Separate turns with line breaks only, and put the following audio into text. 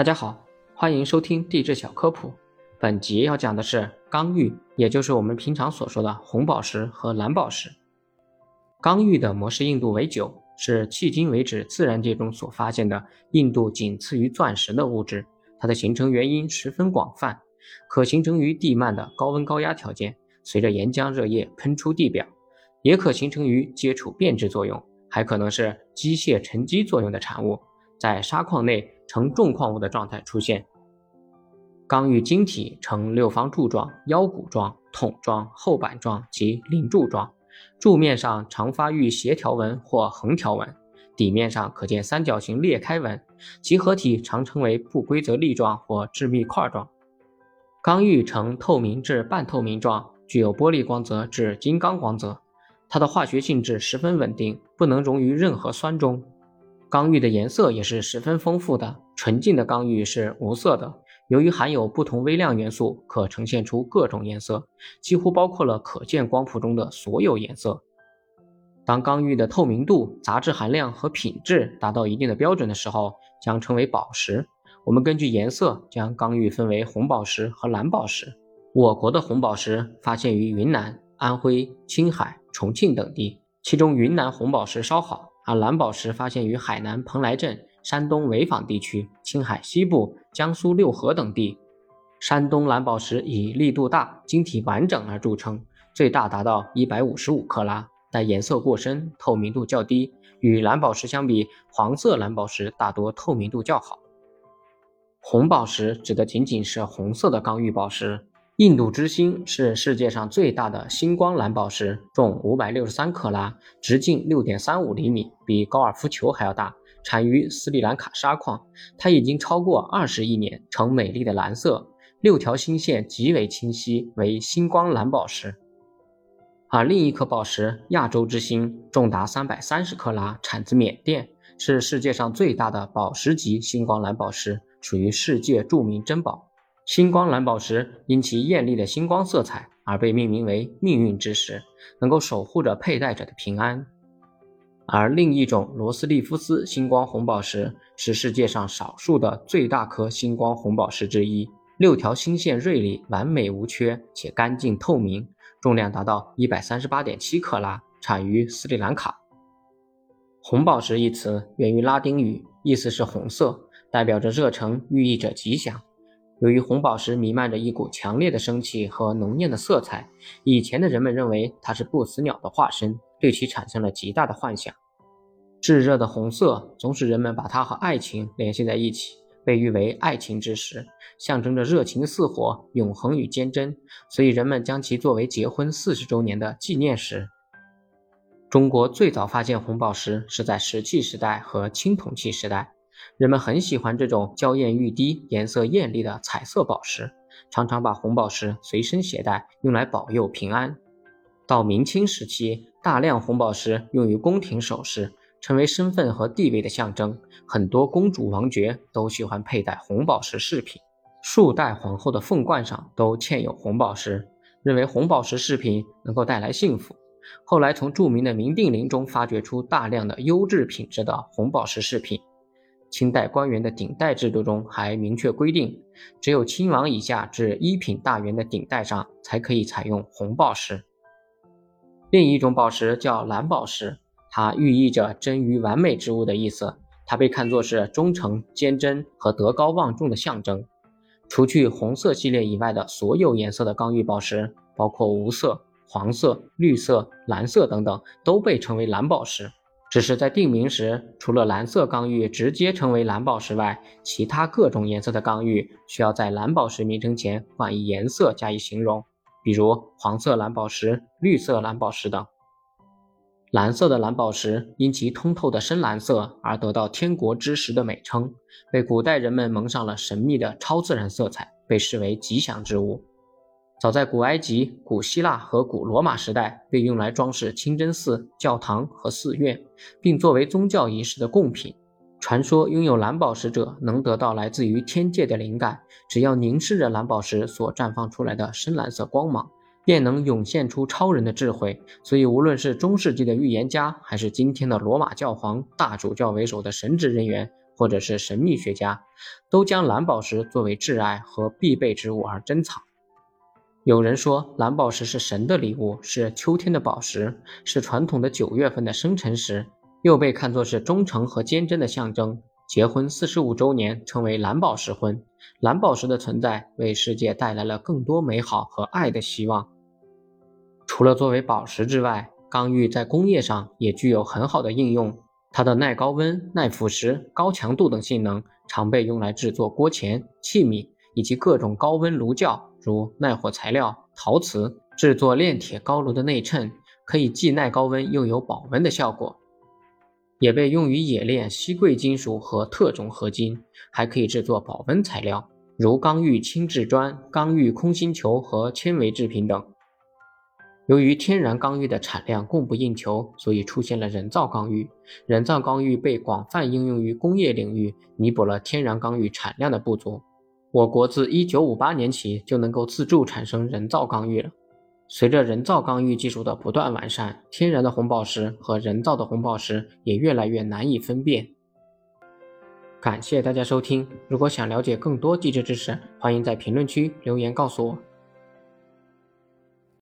大家好，欢迎收听地质小科普。本集要讲的是刚玉，也就是我们平常所说的红宝石和蓝宝石。刚玉的模式硬度为九，是迄今为止自然界中所发现的硬度仅次于钻石的物质。它的形成原因十分广泛，可形成于地幔的高温高压条件，随着岩浆热液喷出地表，也可形成于接触变质作用，还可能是机械沉积作用的产物，在砂矿内。呈重矿物的状态出现。刚玉晶体呈六方柱状、腰鼓状、筒状、厚板状及鳞柱状，柱面上常发育斜条纹或横条纹，底面上可见三角形裂开纹。集合体常称为不规则粒状或致密块状。刚玉呈透明至半透明状，具有玻璃光泽至金刚光泽。它的化学性质十分稳定，不能溶于任何酸中。刚玉的颜色也是十分丰富的，纯净的刚玉是无色的。由于含有不同微量元素，可呈现出各种颜色，几乎包括了可见光谱中的所有颜色。当刚玉的透明度、杂质含量和品质达到一定的标准的时候，将称为宝石。我们根据颜色将刚玉分为红宝石和蓝宝石。我国的红宝石发现于云南、安徽、青海、重庆等地，其中云南红宝石稍好。而蓝宝石发现于海南蓬莱镇、山东潍坊地区、青海西部、江苏六合等地。山东蓝宝石以粒度大、晶体完整而著称，最大达到一百五十五克拉，但颜色过深，透明度较低。与蓝宝石相比，黄色蓝宝石大多透明度较好。红宝石指的仅仅是红色的刚玉宝石。印度之星是世界上最大的星光蓝宝石，重五百六十三克拉，直径六点三五厘米，比高尔夫球还要大，产于斯里兰卡砂矿。它已经超过二十亿年，呈美丽的蓝色，六条星线极为清晰，为星光蓝宝石。而另一颗宝石亚洲之星，重达三百三十克拉，产自缅甸，是世界上最大的宝石级星光蓝宝石，属于世界著名珍宝。星光蓝宝石因其艳丽的星光色彩而被命名为命运之石，能够守护着佩戴者的平安。而另一种罗斯利夫斯星光红宝石是世界上少数的最大颗星光红宝石之一，六条星线锐利、完美无缺且干净透明，重量达到一百三十八点七克拉，产于斯里兰卡。红宝石一词源于拉丁语，意思是红色，代表着热诚，寓意着吉祥。由于红宝石弥漫着一股强烈的生气和浓艳的色彩，以前的人们认为它是不死鸟的化身，对其产生了极大的幻想。炙热的红色总使人们把它和爱情联系在一起，被誉为爱情之石，象征着热情似火、永恒与坚贞，所以人们将其作为结婚四十周年的纪念石。中国最早发现红宝石是在石器时代和青铜器时代。人们很喜欢这种娇艳欲滴、颜色艳丽的彩色宝石，常常把红宝石随身携带，用来保佑平安。到明清时期，大量红宝石用于宫廷首饰，成为身份和地位的象征。很多公主、王爵都喜欢佩戴红宝石饰品，数代皇后的凤冠上都嵌有红宝石，认为红宝石饰品能够带来幸福。后来，从著名的明定陵中发掘出大量的优质品质的红宝石饰品。清代官员的顶戴制度中还明确规定，只有亲王以下至一品大员的顶戴上才可以采用红宝石。另一种宝石叫蓝宝石，它寓意着臻于完美之物的意思，它被看作是忠诚、坚贞和德高望重的象征。除去红色系列以外的所有颜色的刚玉宝石，包括无色、黄色、绿色、蓝色等等，都被称为蓝宝石。只是在定名时，除了蓝色刚玉直接称为蓝宝石外，其他各种颜色的刚玉需要在蓝宝石名称前冠以颜色加以形容，比如黄色蓝宝石、绿色蓝宝石等。蓝色的蓝宝石因其通透的深蓝色而得到“天国之石”的美称，被古代人们蒙上了神秘的超自然色彩，被视为吉祥之物。早在古埃及、古希腊和古罗马时代，被用来装饰清真寺、教堂和寺院，并作为宗教仪式的贡品。传说拥有蓝宝石者能得到来自于天界的灵感，只要凝视着蓝宝石所绽放出来的深蓝色光芒，便能涌现出超人的智慧。所以，无论是中世纪的预言家，还是今天的罗马教皇、大主教为首的神职人员，或者是神秘学家，都将蓝宝石作为挚爱和必备之物而珍藏。有人说，蓝宝石是神的礼物，是秋天的宝石，是传统的九月份的生辰石，又被看作是忠诚和坚贞的象征。结婚四十五周年称为蓝宝石婚。蓝宝石的存在为世界带来了更多美好和爱的希望。除了作为宝石之外，刚玉在工业上也具有很好的应用。它的耐高温、耐腐蚀、高强度等性能，常被用来制作锅钳、器皿以及各种高温炉窖。如耐火材料、陶瓷制作炼铁高炉的内衬，可以既耐高温又有保温的效果，也被用于冶炼稀贵金属和特种合金，还可以制作保温材料，如钢玉轻质砖、钢玉空心球和纤维制品等。由于天然钢玉的产量供不应求，所以出现了人造钢玉。人造钢玉被广泛应用于工业领域，弥补了天然钢玉产量的不足。我国自一九五八年起就能够自助产生人造刚玉了。随着人造刚玉技术的不断完善，天然的红宝石和人造的红宝石也越来越难以分辨。感谢大家收听，如果想了解更多地质知识，欢迎在评论区留言告诉我。